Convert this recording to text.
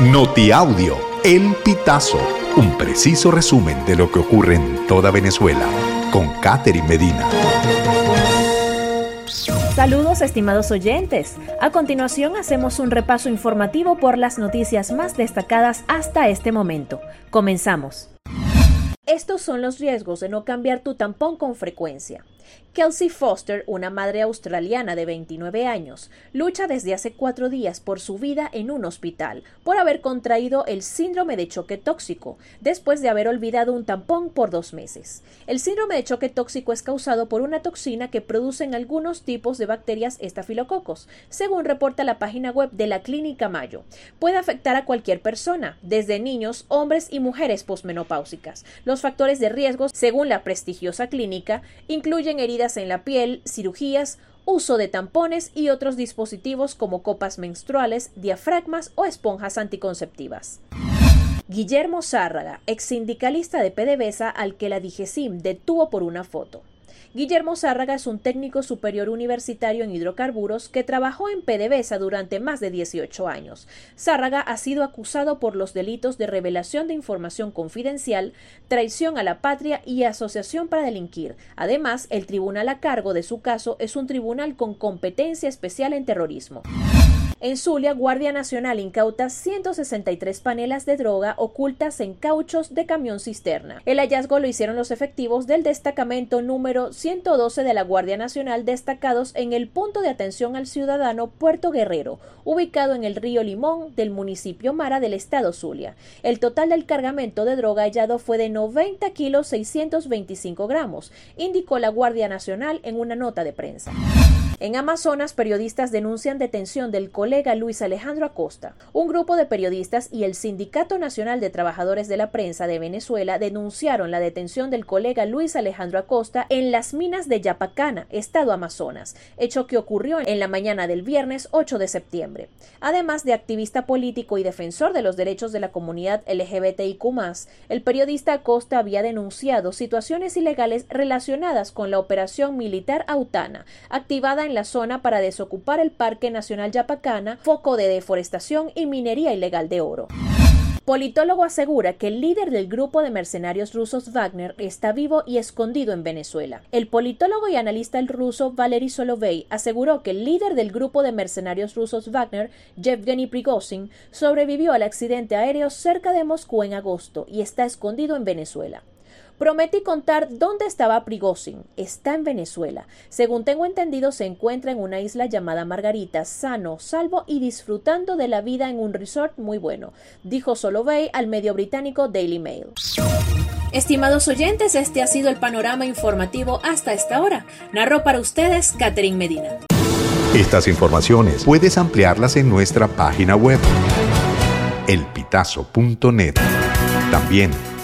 Notiaudio, El Pitazo, un preciso resumen de lo que ocurre en toda Venezuela, con Catherine Medina. Saludos estimados oyentes. A continuación hacemos un repaso informativo por las noticias más destacadas hasta este momento. Comenzamos. Estos son los riesgos de no cambiar tu tampón con frecuencia. Kelsey Foster, una madre australiana de 29 años, lucha desde hace cuatro días por su vida en un hospital por haber contraído el síndrome de choque tóxico después de haber olvidado un tampón por dos meses. El síndrome de choque tóxico es causado por una toxina que producen algunos tipos de bacterias estafilococos, según reporta la página web de la Clínica Mayo. Puede afectar a cualquier persona, desde niños, hombres y mujeres posmenopáusicas. Los factores de riesgo, según la prestigiosa clínica, incluyen heridas en la piel, cirugías, uso de tampones y otros dispositivos como copas menstruales, diafragmas o esponjas anticonceptivas. Guillermo Zárraga, ex sindicalista de PDVSA al que la DIGESIM detuvo por una foto. Guillermo Zárraga es un técnico superior universitario en hidrocarburos que trabajó en PDVSA durante más de 18 años. Zárraga ha sido acusado por los delitos de revelación de información confidencial, traición a la patria y asociación para delinquir. Además, el tribunal a cargo de su caso es un tribunal con competencia especial en terrorismo. En Zulia, Guardia Nacional incauta 163 panelas de droga ocultas en cauchos de camión cisterna. El hallazgo lo hicieron los efectivos del destacamento número 112 de la Guardia Nacional destacados en el punto de atención al ciudadano Puerto Guerrero, ubicado en el río Limón del municipio Mara del estado Zulia. El total del cargamento de droga hallado fue de 90 kilos 625 gramos, indicó la Guardia Nacional en una nota de prensa. En Amazonas, periodistas denuncian detención del colega Luis Alejandro Acosta. Un grupo de periodistas y el Sindicato Nacional de Trabajadores de la Prensa de Venezuela denunciaron la detención del colega Luis Alejandro Acosta en las minas de Yapacana, estado Amazonas, hecho que ocurrió en la mañana del viernes 8 de septiembre. Además de activista político y defensor de los derechos de la comunidad LGBTIQ, el periodista Acosta había denunciado situaciones ilegales relacionadas con la operación militar Autana, activada en la zona para desocupar el Parque Nacional Yapacana, foco de deforestación y minería ilegal de oro. Politólogo asegura que el líder del grupo de mercenarios rusos Wagner está vivo y escondido en Venezuela. El politólogo y analista ruso Valery Solovey aseguró que el líder del grupo de mercenarios rusos Wagner, Yevgeny Prigozhin, sobrevivió al accidente aéreo cerca de Moscú en agosto y está escondido en Venezuela. Prometí contar dónde estaba Prigozhin. Está en Venezuela. Según tengo entendido, se encuentra en una isla llamada Margarita, sano, salvo y disfrutando de la vida en un resort muy bueno, dijo Solovey al medio británico Daily Mail. Estimados oyentes, este ha sido el panorama informativo hasta esta hora. Narró para ustedes Catherine Medina. Estas informaciones puedes ampliarlas en nuestra página web elpitazo.net. También